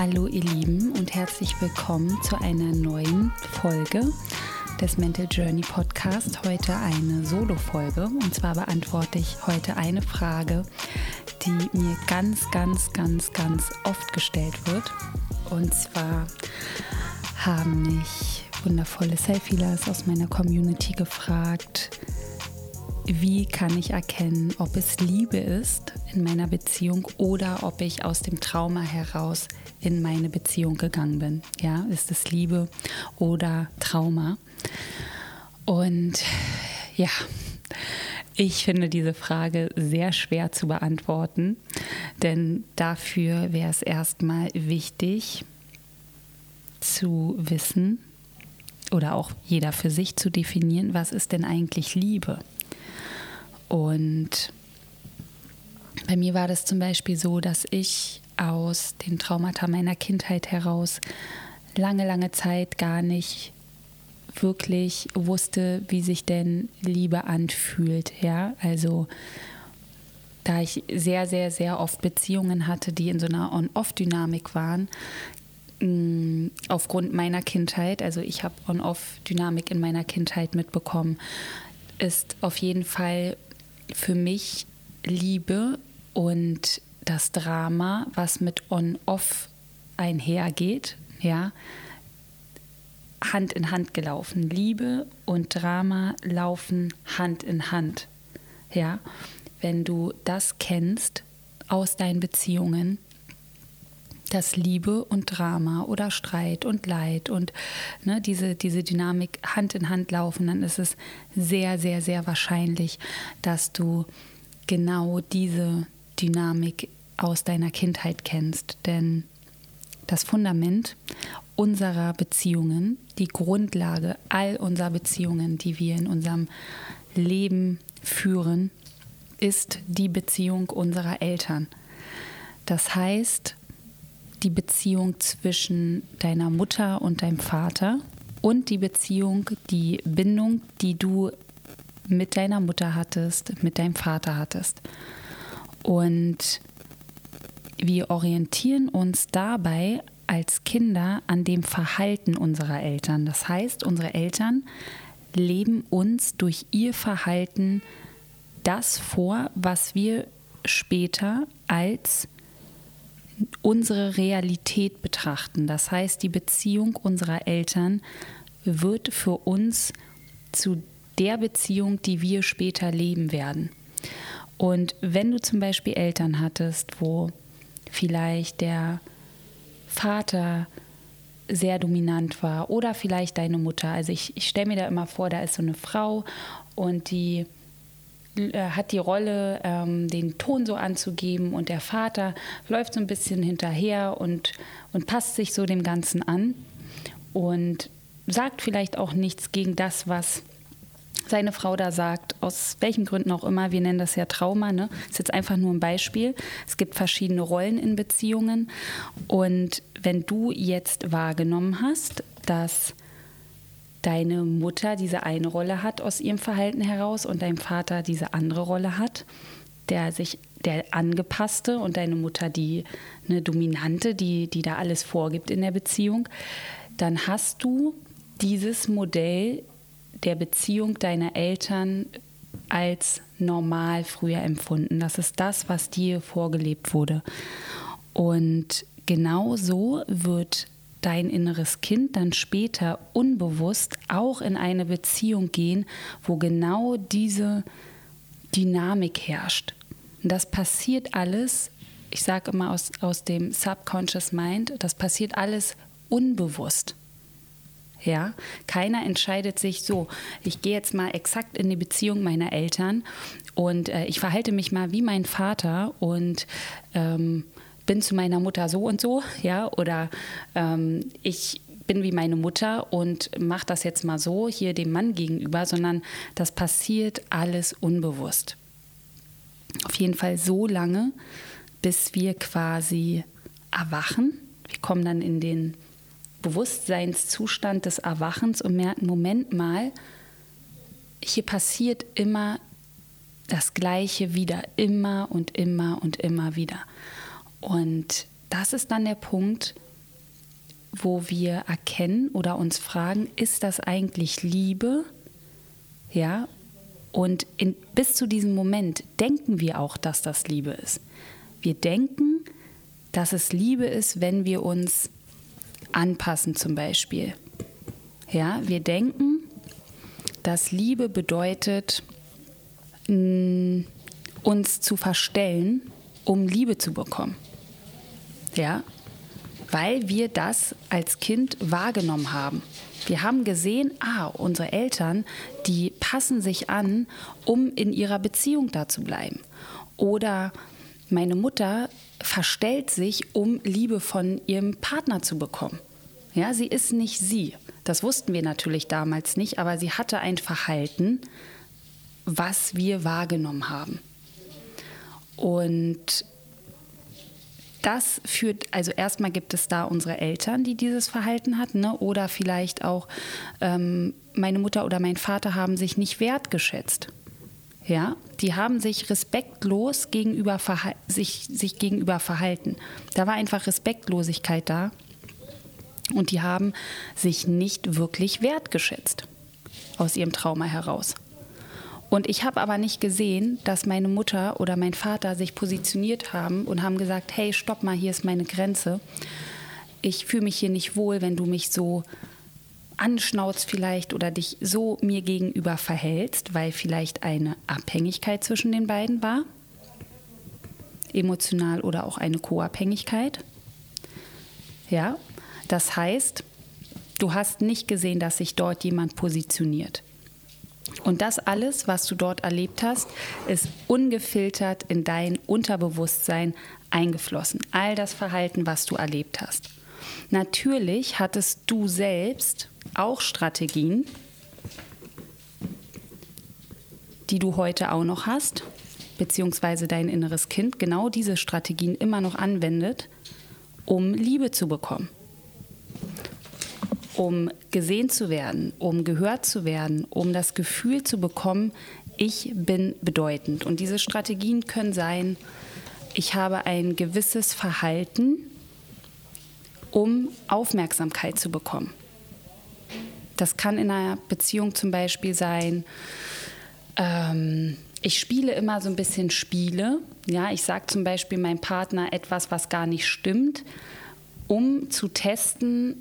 Hallo ihr Lieben und herzlich willkommen zu einer neuen Folge des Mental Journey Podcast. Heute eine Solo-Folge und zwar beantworte ich heute eine Frage, die mir ganz, ganz, ganz, ganz oft gestellt wird. Und zwar haben mich wundervolle Selfielers aus meiner Community gefragt, wie kann ich erkennen, ob es Liebe ist in meiner Beziehung oder ob ich aus dem Trauma heraus in meine Beziehung gegangen bin. Ja, ist es Liebe oder Trauma? Und ja, ich finde diese Frage sehr schwer zu beantworten, denn dafür wäre es erstmal wichtig zu wissen oder auch jeder für sich zu definieren, was ist denn eigentlich Liebe? Und bei mir war das zum Beispiel so, dass ich aus den Traumata meiner Kindheit heraus lange, lange Zeit gar nicht wirklich wusste, wie sich denn Liebe anfühlt. Ja, also da ich sehr, sehr, sehr oft Beziehungen hatte, die in so einer On-Off-Dynamik waren, mm, aufgrund meiner Kindheit, also ich habe On-Off-Dynamik in meiner Kindheit mitbekommen, ist auf jeden Fall für mich Liebe und das Drama, was mit On-Off einhergeht, ja, Hand in Hand gelaufen. Liebe und Drama laufen Hand in Hand. Ja, wenn du das kennst aus deinen Beziehungen, dass Liebe und Drama oder Streit und Leid und ne, diese, diese Dynamik Hand in Hand laufen, dann ist es sehr, sehr, sehr wahrscheinlich, dass du genau diese Dynamik aus deiner Kindheit kennst. Denn das Fundament unserer Beziehungen, die Grundlage all unserer Beziehungen, die wir in unserem Leben führen, ist die Beziehung unserer Eltern. Das heißt, die Beziehung zwischen deiner Mutter und deinem Vater und die Beziehung, die Bindung, die du mit deiner Mutter hattest, mit deinem Vater hattest. Und wir orientieren uns dabei als Kinder an dem Verhalten unserer Eltern. Das heißt, unsere Eltern leben uns durch ihr Verhalten das vor, was wir später als unsere Realität betrachten. Das heißt, die Beziehung unserer Eltern wird für uns zu der Beziehung, die wir später leben werden. Und wenn du zum Beispiel Eltern hattest, wo vielleicht der Vater sehr dominant war oder vielleicht deine Mutter. Also ich, ich stelle mir da immer vor, da ist so eine Frau und die hat die Rolle, ähm, den Ton so anzugeben und der Vater läuft so ein bisschen hinterher und, und passt sich so dem Ganzen an und sagt vielleicht auch nichts gegen das, was seine Frau da sagt, aus welchen Gründen auch immer, wir nennen das ja Trauma, ne? Ist jetzt einfach nur ein Beispiel. Es gibt verschiedene Rollen in Beziehungen und wenn du jetzt wahrgenommen hast, dass deine Mutter diese eine Rolle hat aus ihrem Verhalten heraus und dein Vater diese andere Rolle hat, der sich der angepasste und deine Mutter die eine dominante, die die da alles vorgibt in der Beziehung, dann hast du dieses Modell der Beziehung deiner Eltern als normal früher empfunden. Das ist das, was dir vorgelebt wurde. Und genau so wird dein inneres Kind dann später unbewusst auch in eine Beziehung gehen, wo genau diese Dynamik herrscht. Und das passiert alles, ich sage immer aus, aus dem Subconscious Mind, das passiert alles unbewusst. Ja, keiner entscheidet sich so, ich gehe jetzt mal exakt in die Beziehung meiner Eltern und äh, ich verhalte mich mal wie mein Vater und ähm, bin zu meiner Mutter so und so, ja, oder ähm, ich bin wie meine Mutter und mache das jetzt mal so hier dem Mann gegenüber, sondern das passiert alles unbewusst. Auf jeden Fall so lange, bis wir quasi erwachen. Wir kommen dann in den Bewusstseinszustand des Erwachens und merken, Moment mal, hier passiert immer das Gleiche wieder, immer und immer und immer wieder. Und das ist dann der Punkt, wo wir erkennen oder uns fragen, ist das eigentlich Liebe? Ja, und in, bis zu diesem Moment denken wir auch, dass das Liebe ist. Wir denken, dass es Liebe ist, wenn wir uns anpassen zum Beispiel. Ja, wir denken, dass Liebe bedeutet, uns zu verstellen, um Liebe zu bekommen. Ja, weil wir das als Kind wahrgenommen haben. Wir haben gesehen, ah, unsere Eltern, die passen sich an, um in ihrer Beziehung da zu bleiben. Oder meine Mutter verstellt sich, um Liebe von ihrem Partner zu bekommen. Ja, sie ist nicht sie. Das wussten wir natürlich damals nicht, aber sie hatte ein Verhalten, was wir wahrgenommen haben. Und das führt, also erstmal gibt es da unsere Eltern, die dieses Verhalten hatten, ne? oder vielleicht auch ähm, meine Mutter oder mein Vater haben sich nicht wertgeschätzt. Ja, die haben sich respektlos gegenüber sich, sich gegenüber verhalten. Da war einfach Respektlosigkeit da und die haben sich nicht wirklich wertgeschätzt aus ihrem Trauma heraus. Und ich habe aber nicht gesehen, dass meine Mutter oder mein Vater sich positioniert haben und haben gesagt, hey, stopp mal, hier ist meine Grenze. Ich fühle mich hier nicht wohl, wenn du mich so anschnauzt vielleicht oder dich so mir gegenüber verhältst, weil vielleicht eine Abhängigkeit zwischen den beiden war, emotional oder auch eine Co-Abhängigkeit. Ja, das heißt, du hast nicht gesehen, dass sich dort jemand positioniert. Und das alles, was du dort erlebt hast, ist ungefiltert in dein Unterbewusstsein eingeflossen. All das Verhalten, was du erlebt hast. Natürlich hattest du selbst auch Strategien, die du heute auch noch hast, beziehungsweise dein inneres Kind genau diese Strategien immer noch anwendet, um Liebe zu bekommen um gesehen zu werden, um gehört zu werden, um das Gefühl zu bekommen, ich bin bedeutend. Und diese Strategien können sein, ich habe ein gewisses Verhalten, um Aufmerksamkeit zu bekommen. Das kann in einer Beziehung zum Beispiel sein, ähm, ich spiele immer so ein bisschen Spiele. Ja, ich sage zum Beispiel meinem Partner etwas, was gar nicht stimmt, um zu testen,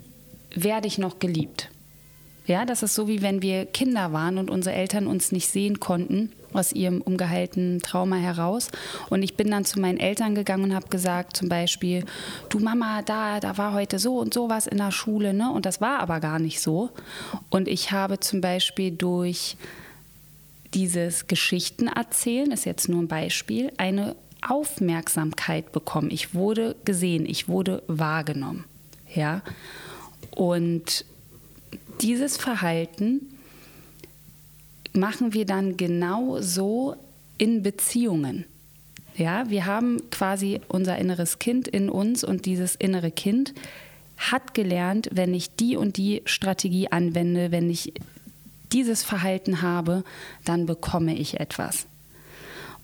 werde ich noch geliebt. Ja, das ist so wie wenn wir Kinder waren und unsere Eltern uns nicht sehen konnten aus ihrem ungeheilten Trauma heraus. Und ich bin dann zu meinen Eltern gegangen und habe gesagt, zum Beispiel, du Mama, da, da war heute so und so was in der Schule, ne? Und das war aber gar nicht so. Und ich habe zum Beispiel durch dieses Geschichten erzählen, ist jetzt nur ein Beispiel, eine Aufmerksamkeit bekommen. Ich wurde gesehen, ich wurde wahrgenommen. Ja. Und dieses Verhalten machen wir dann genau so in Beziehungen. Ja, wir haben quasi unser inneres Kind in uns und dieses innere Kind hat gelernt, wenn ich die und die Strategie anwende, wenn ich dieses Verhalten habe, dann bekomme ich etwas.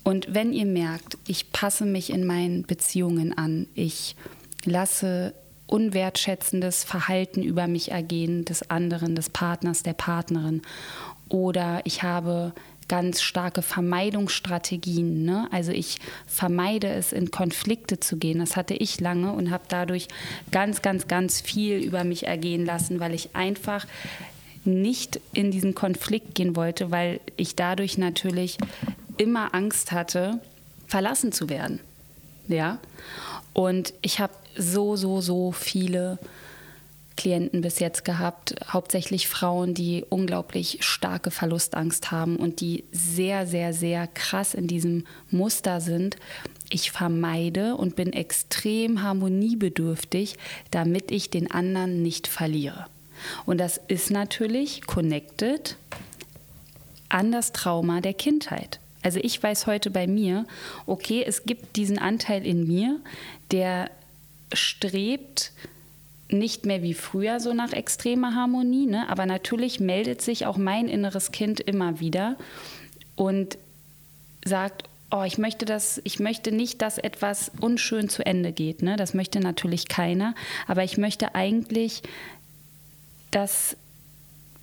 Und wenn ihr merkt, ich passe mich in meinen Beziehungen an, ich lasse unwertschätzendes Verhalten über mich ergehen, des anderen, des Partners, der Partnerin. Oder ich habe ganz starke Vermeidungsstrategien. Ne? Also ich vermeide es, in Konflikte zu gehen. Das hatte ich lange und habe dadurch ganz, ganz, ganz viel über mich ergehen lassen, weil ich einfach nicht in diesen Konflikt gehen wollte, weil ich dadurch natürlich immer Angst hatte, verlassen zu werden. Ja. Und ich habe so, so, so viele Klienten bis jetzt gehabt, hauptsächlich Frauen, die unglaublich starke Verlustangst haben und die sehr, sehr, sehr krass in diesem Muster sind. Ich vermeide und bin extrem harmoniebedürftig, damit ich den anderen nicht verliere. Und das ist natürlich connected an das Trauma der Kindheit. Also ich weiß heute bei mir, okay, es gibt diesen Anteil in mir, der strebt nicht mehr wie früher so nach extremer Harmonie, ne? aber natürlich meldet sich auch mein inneres Kind immer wieder und sagt, oh, ich möchte das, ich möchte nicht, dass etwas unschön zu Ende geht. Ne? Das möchte natürlich keiner. Aber ich möchte eigentlich, dass,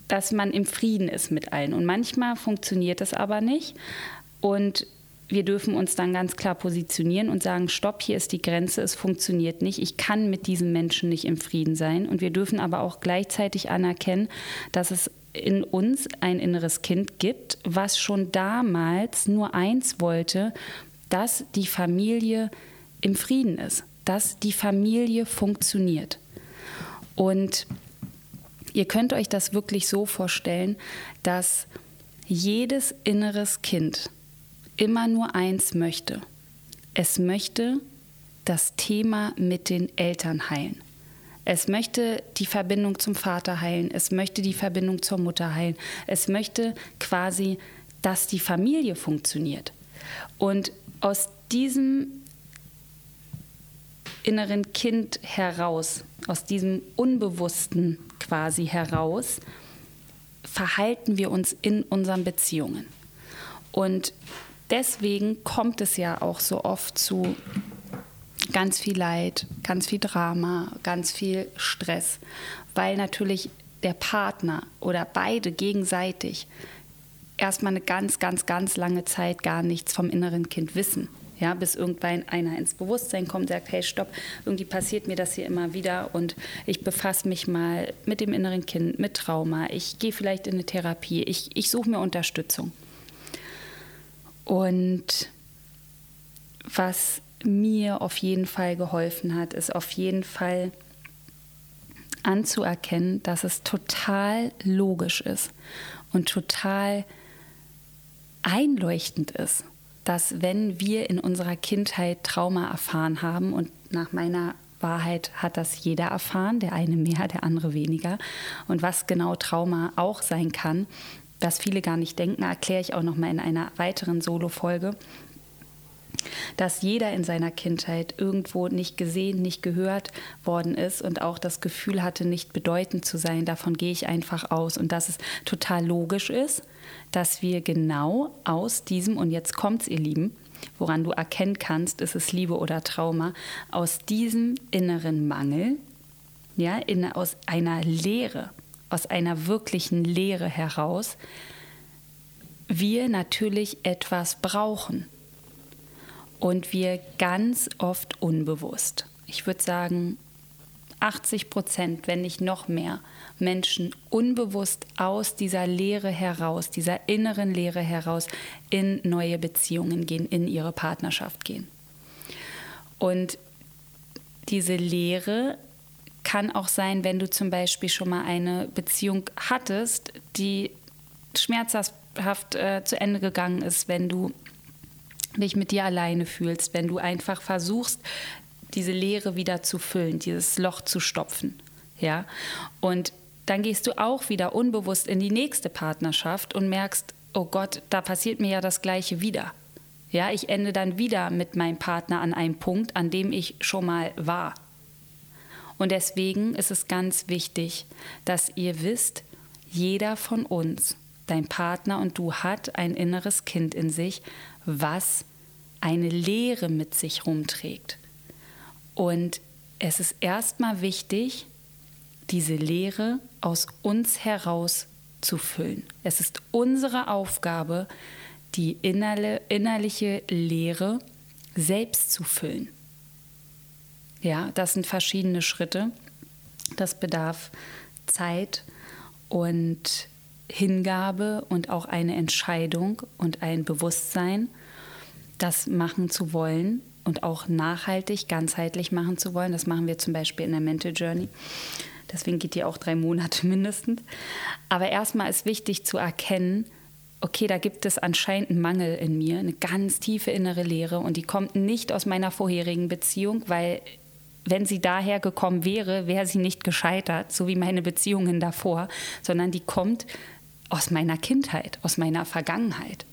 dass man im Frieden ist mit allen. Und manchmal funktioniert das aber nicht. Und wir dürfen uns dann ganz klar positionieren und sagen, stopp, hier ist die Grenze, es funktioniert nicht, ich kann mit diesem Menschen nicht im Frieden sein. Und wir dürfen aber auch gleichzeitig anerkennen, dass es in uns ein inneres Kind gibt, was schon damals nur eins wollte, dass die Familie im Frieden ist, dass die Familie funktioniert. Und ihr könnt euch das wirklich so vorstellen, dass jedes inneres Kind immer nur eins möchte. Es möchte das Thema mit den Eltern heilen. Es möchte die Verbindung zum Vater heilen, es möchte die Verbindung zur Mutter heilen, es möchte quasi, dass die Familie funktioniert. Und aus diesem inneren Kind heraus, aus diesem Unbewussten quasi heraus, verhalten wir uns in unseren Beziehungen. Und deswegen kommt es ja auch so oft zu ganz viel Leid, ganz viel Drama, ganz viel Stress, weil natürlich der Partner oder beide gegenseitig erstmal eine ganz, ganz, ganz lange Zeit gar nichts vom inneren Kind wissen. Ja, bis irgendwann einer ins Bewusstsein kommt, sagt, hey, stopp, irgendwie passiert mir das hier immer wieder und ich befasse mich mal mit dem inneren Kind, mit Trauma, ich gehe vielleicht in eine Therapie, ich, ich suche mir Unterstützung. Und was mir auf jeden Fall geholfen hat, ist auf jeden Fall anzuerkennen, dass es total logisch ist und total einleuchtend ist, dass wenn wir in unserer Kindheit Trauma erfahren haben und nach meiner Wahrheit hat das jeder erfahren, der eine mehr, der andere weniger. Und was genau Trauma auch sein kann, was viele gar nicht denken, erkläre ich auch noch mal in einer weiteren Solo-Folge dass jeder in seiner Kindheit irgendwo nicht gesehen, nicht gehört worden ist und auch das Gefühl hatte, nicht bedeutend zu sein. Davon gehe ich einfach aus und dass es total logisch ist, dass wir genau aus diesem, und jetzt kommt's, ihr Lieben, woran du erkennen kannst, ist es Liebe oder Trauma, aus diesem inneren Mangel, ja, in, aus einer Leere, aus einer wirklichen Leere heraus, wir natürlich etwas brauchen. Und wir ganz oft unbewusst, ich würde sagen 80 Prozent, wenn nicht noch mehr, Menschen unbewusst aus dieser Leere heraus, dieser inneren Leere heraus in neue Beziehungen gehen, in ihre Partnerschaft gehen. Und diese Leere kann auch sein, wenn du zum Beispiel schon mal eine Beziehung hattest, die schmerzhaft äh, zu Ende gegangen ist, wenn du dich mit dir alleine fühlst, wenn du einfach versuchst, diese Leere wieder zu füllen, dieses Loch zu stopfen. Ja? Und dann gehst du auch wieder unbewusst in die nächste Partnerschaft und merkst, oh Gott, da passiert mir ja das Gleiche wieder. Ja, ich ende dann wieder mit meinem Partner an einem Punkt, an dem ich schon mal war. Und deswegen ist es ganz wichtig, dass ihr wisst, jeder von uns, dein Partner und du, hat ein inneres Kind in sich, was eine Leere mit sich rumträgt. Und es ist erstmal wichtig, diese Leere aus uns heraus zu füllen. Es ist unsere Aufgabe, die innerliche Leere selbst zu füllen. Ja, das sind verschiedene Schritte. Das bedarf Zeit und Hingabe und auch eine Entscheidung und ein Bewusstsein, das machen zu wollen und auch nachhaltig, ganzheitlich machen zu wollen. Das machen wir zum Beispiel in der Mental Journey. Deswegen geht die auch drei Monate mindestens. Aber erstmal ist wichtig zu erkennen, okay, da gibt es anscheinend einen Mangel in mir, eine ganz tiefe innere Leere und die kommt nicht aus meiner vorherigen Beziehung, weil wenn sie daher gekommen wäre, wäre sie nicht gescheitert, so wie meine Beziehungen davor, sondern die kommt aus meiner Kindheit, aus meiner Vergangenheit.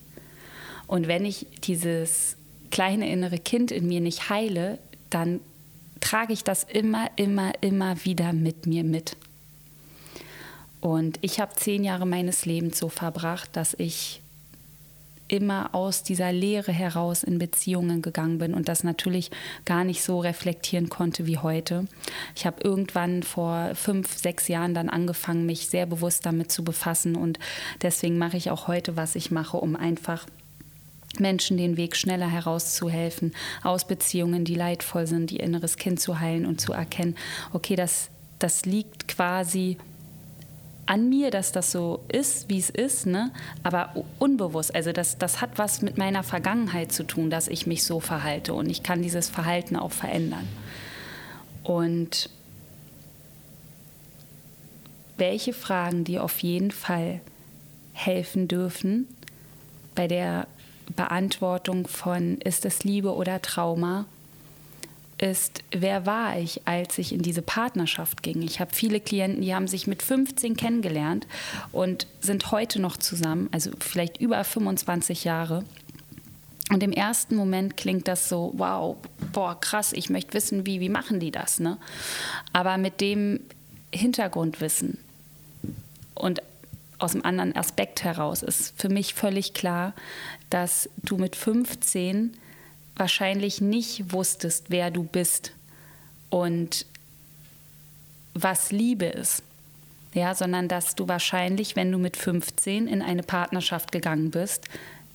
Und wenn ich dieses kleine innere Kind in mir nicht heile, dann trage ich das immer, immer, immer wieder mit mir mit. Und ich habe zehn Jahre meines Lebens so verbracht, dass ich immer aus dieser Lehre heraus in Beziehungen gegangen bin und das natürlich gar nicht so reflektieren konnte wie heute. Ich habe irgendwann vor fünf, sechs Jahren dann angefangen, mich sehr bewusst damit zu befassen und deswegen mache ich auch heute, was ich mache, um einfach Menschen den Weg schneller herauszuhelfen, aus Beziehungen, die leidvoll sind, ihr inneres Kind zu heilen und zu erkennen, okay, das, das liegt quasi an mir, dass das so ist, wie es ist, ne? aber unbewusst. Also das, das hat was mit meiner Vergangenheit zu tun, dass ich mich so verhalte und ich kann dieses Verhalten auch verändern. Und welche Fragen, die auf jeden Fall helfen dürfen bei der Beantwortung von ist es Liebe oder Trauma, ist, wer war ich, als ich in diese Partnerschaft ging? Ich habe viele Klienten, die haben sich mit 15 kennengelernt und sind heute noch zusammen, also vielleicht über 25 Jahre. Und im ersten Moment klingt das so, wow, boah, krass, ich möchte wissen, wie, wie machen die das, ne? Aber mit dem Hintergrundwissen und aus einem anderen Aspekt heraus ist für mich völlig klar, dass du mit 15 wahrscheinlich nicht wusstest, wer du bist und was Liebe ist. Ja, sondern dass du wahrscheinlich, wenn du mit 15 in eine Partnerschaft gegangen bist,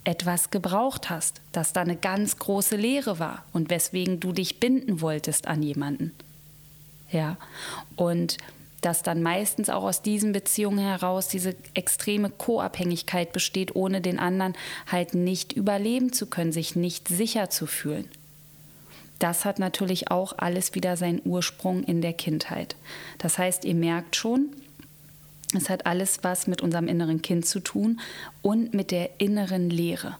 etwas gebraucht hast, dass da eine ganz große Lehre war und weswegen du dich binden wolltest an jemanden. Ja, und dass dann meistens auch aus diesen Beziehungen heraus diese extreme Co-Abhängigkeit besteht, ohne den anderen halt nicht überleben zu können, sich nicht sicher zu fühlen. Das hat natürlich auch alles wieder seinen Ursprung in der Kindheit. Das heißt, ihr merkt schon, es hat alles was mit unserem inneren Kind zu tun und mit der inneren Lehre.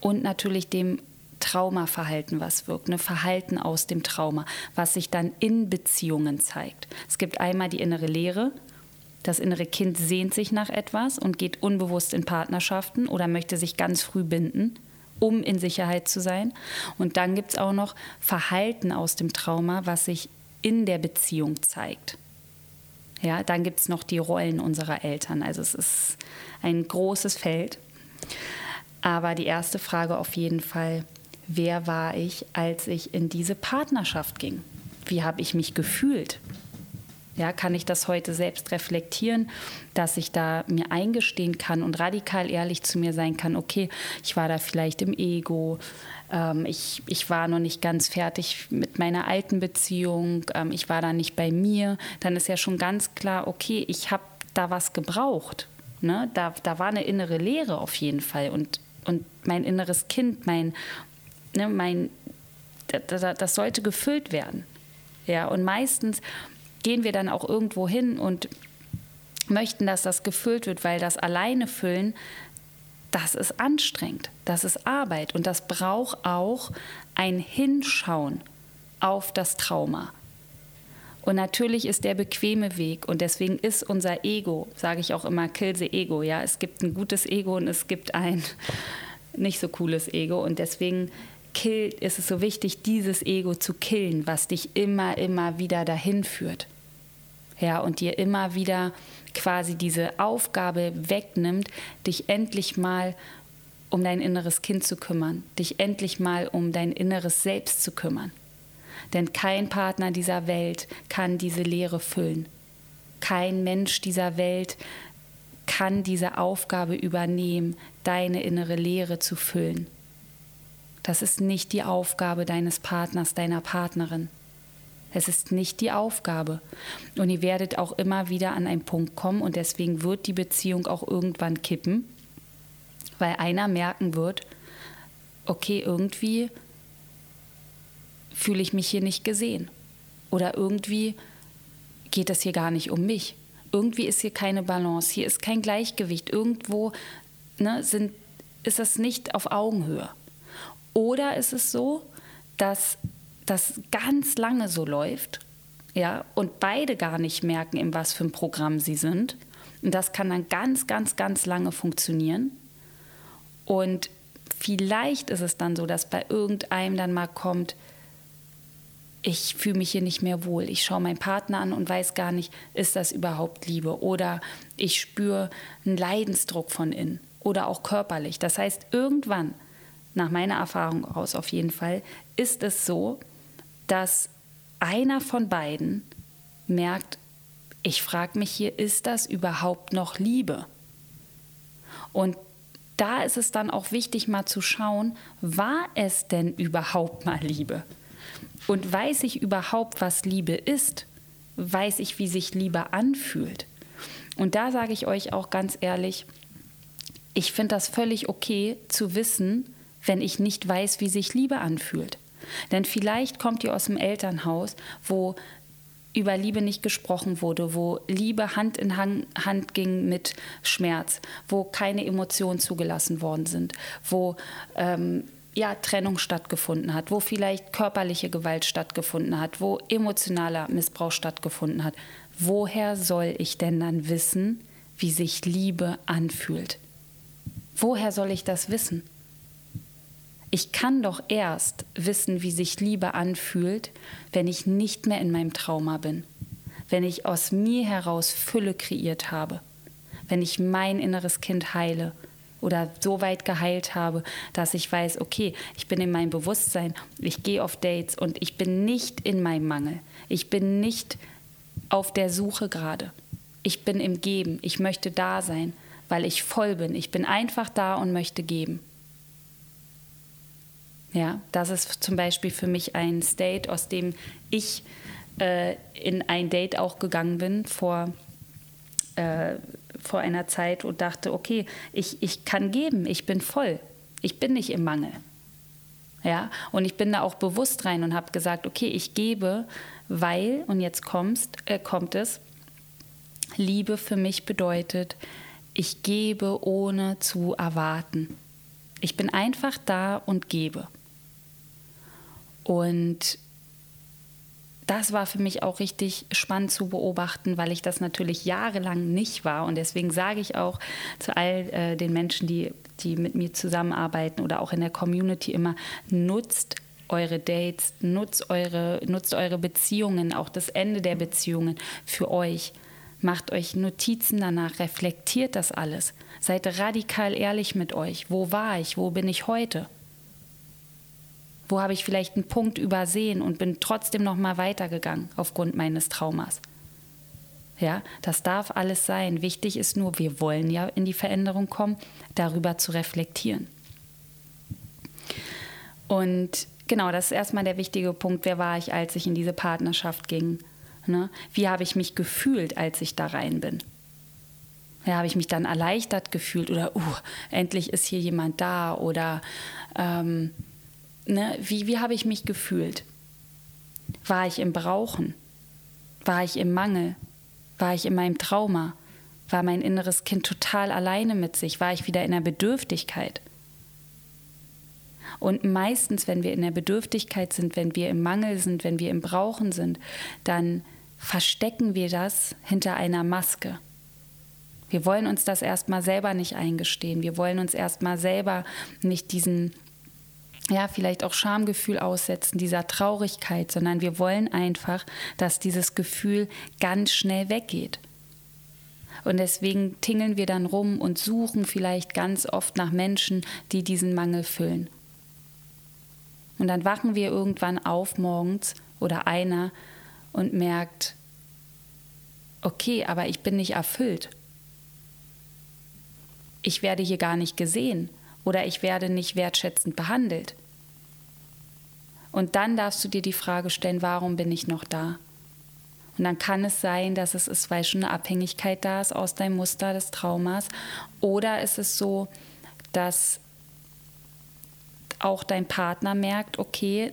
Und natürlich dem Traumaverhalten was wirkt, ein Verhalten aus dem Trauma, was sich dann in Beziehungen zeigt. Es gibt einmal die innere Lehre, das innere Kind sehnt sich nach etwas und geht unbewusst in Partnerschaften oder möchte sich ganz früh binden, um in Sicherheit zu sein. Und dann gibt es auch noch Verhalten aus dem Trauma, was sich in der Beziehung zeigt. Ja, dann gibt es noch die Rollen unserer Eltern. Also es ist ein großes Feld. Aber die erste Frage auf jeden Fall, wer war ich, als ich in diese Partnerschaft ging? Wie habe ich mich gefühlt? Ja, kann ich das heute selbst reflektieren, dass ich da mir eingestehen kann und radikal ehrlich zu mir sein kann, okay, ich war da vielleicht im Ego, ähm, ich, ich war noch nicht ganz fertig mit meiner alten Beziehung, ähm, ich war da nicht bei mir, dann ist ja schon ganz klar, okay, ich habe da was gebraucht. Ne? Da, da war eine innere Leere auf jeden Fall und, und mein inneres Kind, mein, ne, mein, das, sollte gefüllt werden. Ja, und meistens gehen wir dann auch irgendwo hin und möchten, dass das gefüllt wird, weil das alleine füllen, das ist anstrengend, das ist Arbeit und das braucht auch ein Hinschauen auf das Trauma. Und natürlich ist der bequeme Weg und deswegen ist unser Ego, sage ich auch immer, kill the Ego. Ja, es gibt ein gutes Ego und es gibt ein nicht so cooles Ego und deswegen kill, ist es so wichtig, dieses Ego zu killen, was dich immer, immer wieder dahin führt. Ja, und dir immer wieder quasi diese Aufgabe wegnimmt, dich endlich mal um dein inneres Kind zu kümmern, dich endlich mal um dein inneres Selbst zu kümmern. Denn kein Partner dieser Welt kann diese Leere füllen. Kein Mensch dieser Welt kann diese Aufgabe übernehmen, deine innere Leere zu füllen. Das ist nicht die Aufgabe deines Partners, deiner Partnerin. Es ist nicht die Aufgabe. Und ihr werdet auch immer wieder an einen Punkt kommen und deswegen wird die Beziehung auch irgendwann kippen, weil einer merken wird, okay, irgendwie fühle ich mich hier nicht gesehen. Oder irgendwie geht es hier gar nicht um mich. Irgendwie ist hier keine Balance, hier ist kein Gleichgewicht. Irgendwo ne, sind, ist es nicht auf Augenhöhe. Oder ist es so, dass das ganz lange so läuft, ja, und beide gar nicht merken, in was für ein Programm sie sind. Und das kann dann ganz, ganz, ganz lange funktionieren. Und vielleicht ist es dann so, dass bei irgendeinem dann mal kommt, ich fühle mich hier nicht mehr wohl. Ich schaue meinen Partner an und weiß gar nicht, ist das überhaupt Liebe? Oder ich spüre einen Leidensdruck von innen. oder auch körperlich. Das heißt, irgendwann, nach meiner Erfahrung aus auf jeden Fall, ist es so, dass einer von beiden merkt, ich frage mich hier, ist das überhaupt noch Liebe? Und da ist es dann auch wichtig, mal zu schauen, war es denn überhaupt mal Liebe? Und weiß ich überhaupt, was Liebe ist? Weiß ich, wie sich Liebe anfühlt? Und da sage ich euch auch ganz ehrlich, ich finde das völlig okay zu wissen, wenn ich nicht weiß, wie sich Liebe anfühlt. Denn vielleicht kommt ihr aus dem Elternhaus, wo über Liebe nicht gesprochen wurde, wo Liebe Hand in Hand ging mit Schmerz, wo keine Emotionen zugelassen worden sind, wo ähm, ja, Trennung stattgefunden hat, wo vielleicht körperliche Gewalt stattgefunden hat, wo emotionaler Missbrauch stattgefunden hat. Woher soll ich denn dann wissen, wie sich Liebe anfühlt? Woher soll ich das wissen? Ich kann doch erst wissen, wie sich Liebe anfühlt, wenn ich nicht mehr in meinem Trauma bin, wenn ich aus mir heraus Fülle kreiert habe, wenn ich mein inneres Kind heile oder so weit geheilt habe, dass ich weiß, okay, ich bin in meinem Bewusstsein, ich gehe auf Dates und ich bin nicht in meinem Mangel, ich bin nicht auf der Suche gerade, ich bin im Geben, ich möchte da sein, weil ich voll bin, ich bin einfach da und möchte geben. Ja, das ist zum Beispiel für mich ein State, aus dem ich äh, in ein Date auch gegangen bin vor, äh, vor einer Zeit und dachte, okay, ich, ich kann geben, ich bin voll, ich bin nicht im Mangel. Ja, und ich bin da auch bewusst rein und habe gesagt, okay, ich gebe, weil, und jetzt kommst, äh, kommt es, Liebe für mich bedeutet, ich gebe ohne zu erwarten. Ich bin einfach da und gebe. Und das war für mich auch richtig spannend zu beobachten, weil ich das natürlich jahrelang nicht war. Und deswegen sage ich auch zu all äh, den Menschen, die, die mit mir zusammenarbeiten oder auch in der Community immer, nutzt eure Dates, nutzt eure, nutzt eure Beziehungen, auch das Ende der Beziehungen für euch. Macht euch Notizen danach, reflektiert das alles. Seid radikal ehrlich mit euch. Wo war ich? Wo bin ich heute? Wo habe ich vielleicht einen Punkt übersehen und bin trotzdem noch mal weitergegangen aufgrund meines Traumas? Ja, das darf alles sein. Wichtig ist nur, wir wollen ja in die Veränderung kommen, darüber zu reflektieren. Und genau, das ist erstmal der wichtige Punkt. Wer war ich, als ich in diese Partnerschaft ging? Ne? Wie habe ich mich gefühlt, als ich da rein bin? Ja, habe ich mich dann erleichtert gefühlt oder, uh, endlich ist hier jemand da oder ähm, ne, wie, wie habe ich mich gefühlt? War ich im Brauchen? War ich im Mangel? War ich in meinem Trauma? War mein inneres Kind total alleine mit sich? War ich wieder in der Bedürftigkeit? Und meistens, wenn wir in der Bedürftigkeit sind, wenn wir im Mangel sind, wenn wir im Brauchen sind, dann verstecken wir das hinter einer Maske. Wir wollen uns das erstmal selber nicht eingestehen. Wir wollen uns erstmal selber nicht diesen ja, vielleicht auch Schamgefühl aussetzen, dieser Traurigkeit, sondern wir wollen einfach, dass dieses Gefühl ganz schnell weggeht. Und deswegen tingeln wir dann rum und suchen vielleicht ganz oft nach Menschen, die diesen Mangel füllen. Und dann wachen wir irgendwann auf morgens oder einer und merkt, okay, aber ich bin nicht erfüllt. Ich werde hier gar nicht gesehen oder ich werde nicht wertschätzend behandelt. Und dann darfst du dir die Frage stellen, warum bin ich noch da? Und dann kann es sein, dass es ist, weil schon eine Abhängigkeit da ist aus deinem Muster des Traumas. Oder ist es so, dass auch dein Partner merkt, okay,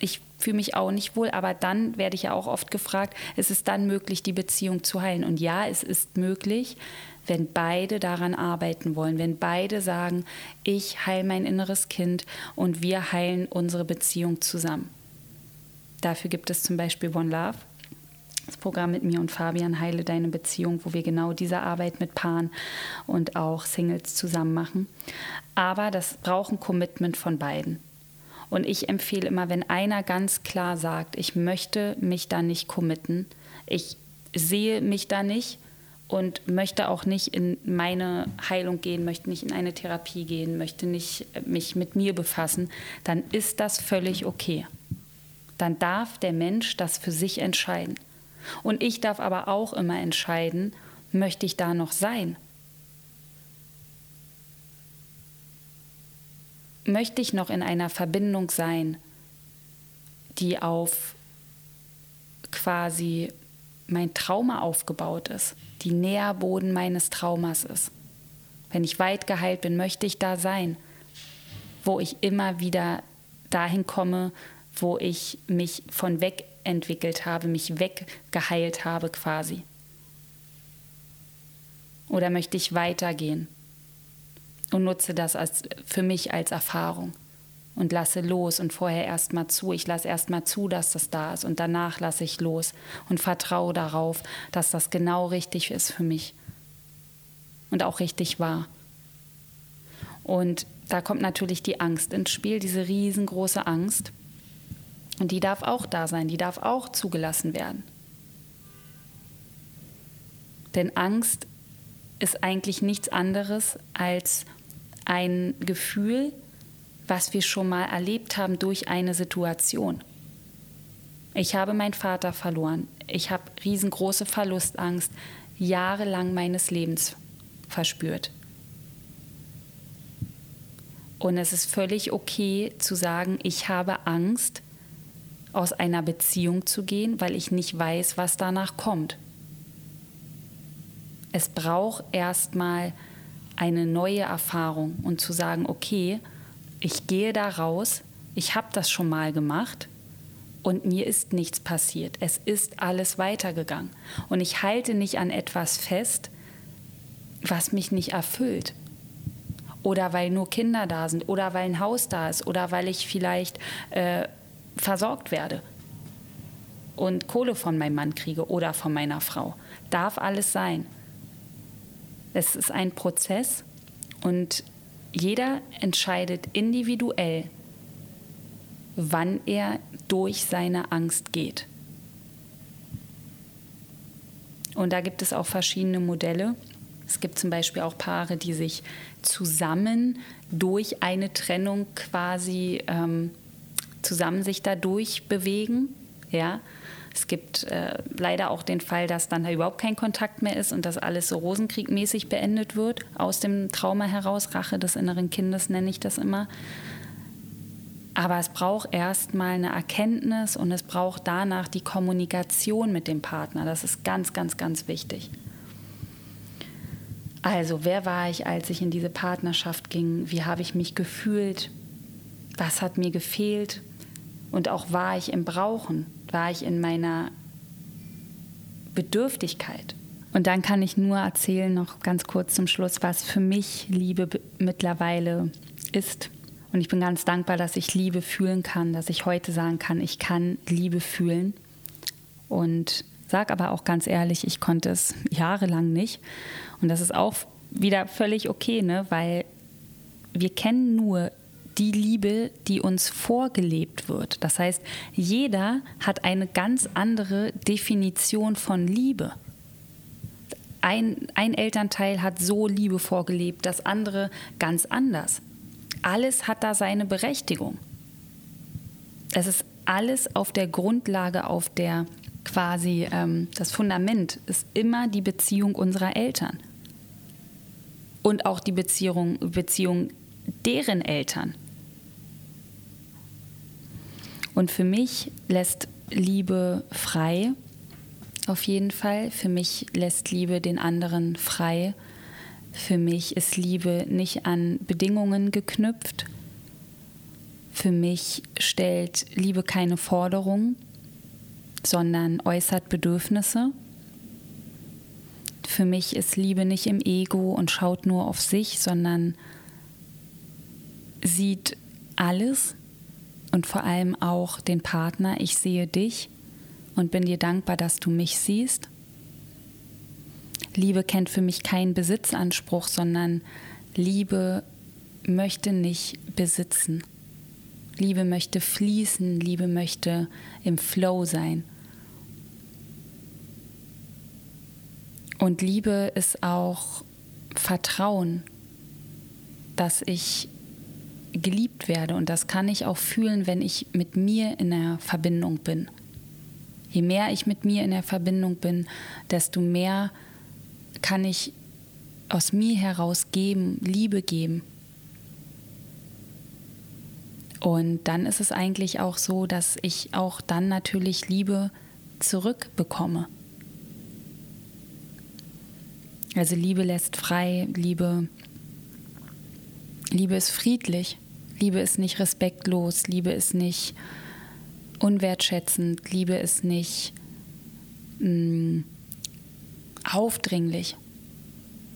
ich fühle mich auch nicht wohl, aber dann werde ich ja auch oft gefragt, ist es dann möglich, die Beziehung zu heilen? Und ja, es ist möglich, wenn beide daran arbeiten wollen, wenn beide sagen, ich heile mein inneres Kind und wir heilen unsere Beziehung zusammen. Dafür gibt es zum Beispiel One Love, das Programm mit mir und Fabian Heile deine Beziehung, wo wir genau diese Arbeit mit Paaren und auch Singles zusammen machen. Aber das braucht ein Commitment von beiden. Und ich empfehle immer, wenn einer ganz klar sagt, ich möchte mich da nicht committen, ich sehe mich da nicht und möchte auch nicht in meine Heilung gehen, möchte nicht in eine Therapie gehen, möchte nicht mich mit mir befassen, dann ist das völlig okay. Dann darf der Mensch das für sich entscheiden. Und ich darf aber auch immer entscheiden, möchte ich da noch sein? Möchte ich noch in einer Verbindung sein, die auf quasi mein Trauma aufgebaut ist, die Nährboden meines Traumas ist. Wenn ich weit geheilt bin, möchte ich da sein, wo ich immer wieder dahin komme, wo ich mich von weg entwickelt habe, mich weggeheilt habe quasi. Oder möchte ich weitergehen und nutze das als, für mich als Erfahrung? Und lasse los und vorher erstmal zu. Ich lasse erstmal zu, dass das da ist und danach lasse ich los und vertraue darauf, dass das genau richtig ist für mich und auch richtig war. Und da kommt natürlich die Angst ins Spiel, diese riesengroße Angst. Und die darf auch da sein, die darf auch zugelassen werden. Denn Angst ist eigentlich nichts anderes als ein Gefühl, was wir schon mal erlebt haben durch eine Situation. Ich habe meinen Vater verloren. Ich habe riesengroße Verlustangst jahrelang meines Lebens verspürt. Und es ist völlig okay zu sagen, ich habe Angst, aus einer Beziehung zu gehen, weil ich nicht weiß, was danach kommt. Es braucht erstmal eine neue Erfahrung und zu sagen, okay, ich gehe da raus, ich habe das schon mal gemacht und mir ist nichts passiert. Es ist alles weitergegangen. Und ich halte nicht an etwas fest, was mich nicht erfüllt. Oder weil nur Kinder da sind, oder weil ein Haus da ist, oder weil ich vielleicht äh, versorgt werde und Kohle von meinem Mann kriege oder von meiner Frau. Darf alles sein. Es ist ein Prozess und jeder entscheidet individuell, wann er durch seine Angst geht. Und da gibt es auch verschiedene Modelle. Es gibt zum Beispiel auch Paare, die sich zusammen durch eine Trennung quasi ähm, zusammen sich dadurch bewegen. Ja, es gibt äh, leider auch den Fall, dass dann da überhaupt kein Kontakt mehr ist und dass alles so rosenkriegmäßig beendet wird, aus dem Trauma heraus. Rache des inneren Kindes nenne ich das immer. Aber es braucht erstmal eine Erkenntnis und es braucht danach die Kommunikation mit dem Partner. Das ist ganz, ganz, ganz wichtig. Also, wer war ich, als ich in diese Partnerschaft ging? Wie habe ich mich gefühlt? Was hat mir gefehlt? Und auch war ich im Brauchen? War ich in meiner Bedürftigkeit. Und dann kann ich nur erzählen, noch ganz kurz zum Schluss, was für mich Liebe mittlerweile ist. Und ich bin ganz dankbar, dass ich Liebe fühlen kann, dass ich heute sagen kann, ich kann Liebe fühlen. Und sage aber auch ganz ehrlich, ich konnte es jahrelang nicht. Und das ist auch wieder völlig okay, ne? weil wir kennen nur die Liebe, die uns vorgelebt wird. Das heißt, jeder hat eine ganz andere Definition von Liebe. Ein, ein Elternteil hat so Liebe vorgelebt, das andere ganz anders. Alles hat da seine Berechtigung. Es ist alles auf der Grundlage, auf der quasi ähm, das Fundament ist immer die Beziehung unserer Eltern. Und auch die Beziehung, Beziehung deren Eltern. Und für mich lässt Liebe frei, auf jeden Fall. Für mich lässt Liebe den anderen frei. Für mich ist Liebe nicht an Bedingungen geknüpft. Für mich stellt Liebe keine Forderung, sondern äußert Bedürfnisse. Für mich ist Liebe nicht im Ego und schaut nur auf sich, sondern sieht alles und vor allem auch den Partner. Ich sehe dich und bin dir dankbar, dass du mich siehst. Liebe kennt für mich keinen Besitzanspruch, sondern Liebe möchte nicht besitzen. Liebe möchte fließen, Liebe möchte im Flow sein. Und Liebe ist auch Vertrauen, dass ich geliebt werde. Und das kann ich auch fühlen, wenn ich mit mir in der Verbindung bin. Je mehr ich mit mir in der Verbindung bin, desto mehr kann ich aus mir heraus geben, Liebe geben. Und dann ist es eigentlich auch so, dass ich auch dann natürlich Liebe zurückbekomme. Also Liebe lässt frei, Liebe, Liebe ist friedlich, Liebe ist nicht respektlos, Liebe ist nicht unwertschätzend, Liebe ist nicht mh, mm, aufdringlich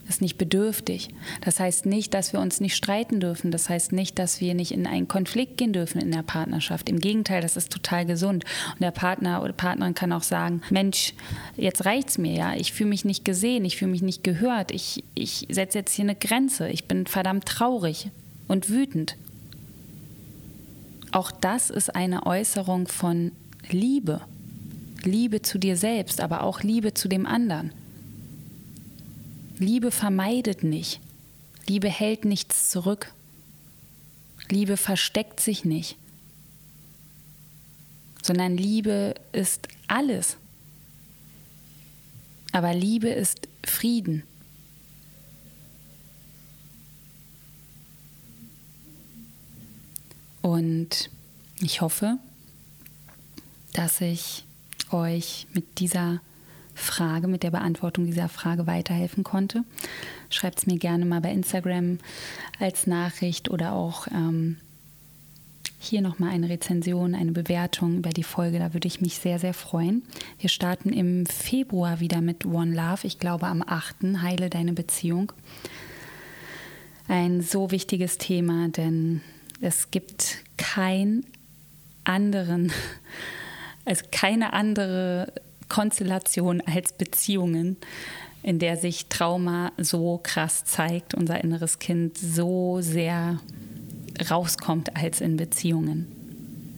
ist nicht bedürftig. Das heißt nicht, dass wir uns nicht streiten dürfen. Das heißt nicht, dass wir nicht in einen Konflikt gehen dürfen in der Partnerschaft. Im Gegenteil, das ist total gesund. Und der Partner oder Partnerin kann auch sagen, Mensch, jetzt reicht's mir, ja. Ich fühle mich nicht gesehen, ich fühle mich nicht gehört. Ich, ich setze jetzt hier eine Grenze. Ich bin verdammt traurig und wütend. Auch das ist eine Äußerung von Liebe. Liebe zu dir selbst, aber auch Liebe zu dem anderen. Liebe vermeidet nicht. Liebe hält nichts zurück. Liebe versteckt sich nicht. Sondern Liebe ist alles. Aber Liebe ist Frieden. Und ich hoffe, dass ich euch mit dieser Frage, mit der Beantwortung dieser Frage weiterhelfen konnte. Schreibt es mir gerne mal bei Instagram als Nachricht oder auch ähm, hier nochmal eine Rezension, eine Bewertung über die Folge. Da würde ich mich sehr, sehr freuen. Wir starten im Februar wieder mit One Love. Ich glaube am 8. Heile deine Beziehung. Ein so wichtiges Thema, denn es gibt keinen anderen, also keine andere Konstellation als Beziehungen, in der sich Trauma so krass zeigt, unser inneres Kind so sehr rauskommt als in Beziehungen.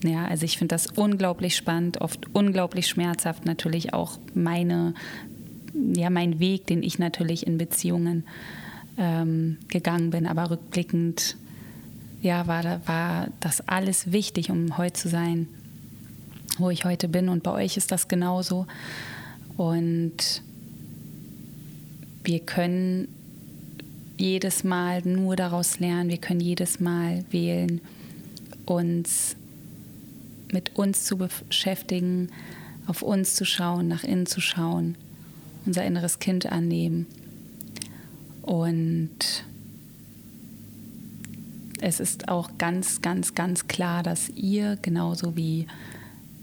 Ja, also ich finde das unglaublich spannend, oft unglaublich schmerzhaft natürlich auch meine, ja, mein Weg, den ich natürlich in Beziehungen ähm, gegangen bin, aber rückblickend ja, war, war das alles wichtig, um heute zu sein, wo ich heute bin. Und bei euch ist das genauso. Und wir können jedes Mal nur daraus lernen, wir können jedes Mal wählen, uns mit uns zu beschäftigen, auf uns zu schauen, nach innen zu schauen, unser inneres Kind annehmen. Und es ist auch ganz, ganz, ganz klar, dass ihr genauso wie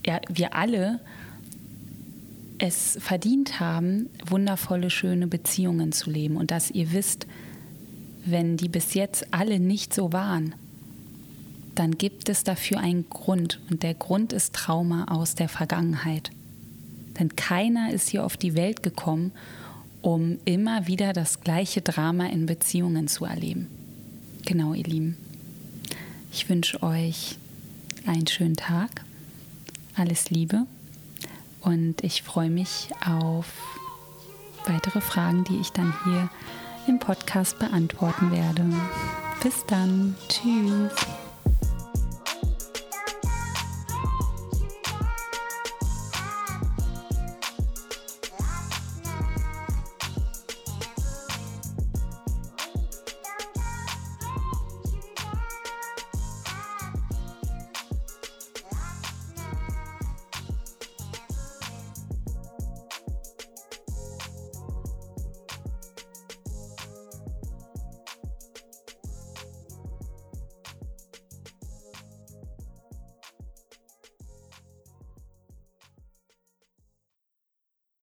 ja, wir alle es verdient haben, wundervolle, schöne Beziehungen zu leben und dass ihr wisst, wenn die bis jetzt alle nicht so waren, dann gibt es dafür einen Grund und der Grund ist Trauma aus der Vergangenheit. Denn keiner ist hier auf die Welt gekommen, um immer wieder das gleiche Drama in Beziehungen zu erleben. Genau, ihr Lieben. Ich wünsche euch einen schönen Tag alles Liebe und ich freue mich auf weitere Fragen, die ich dann hier im Podcast beantworten werde. Bis dann. Tschüss.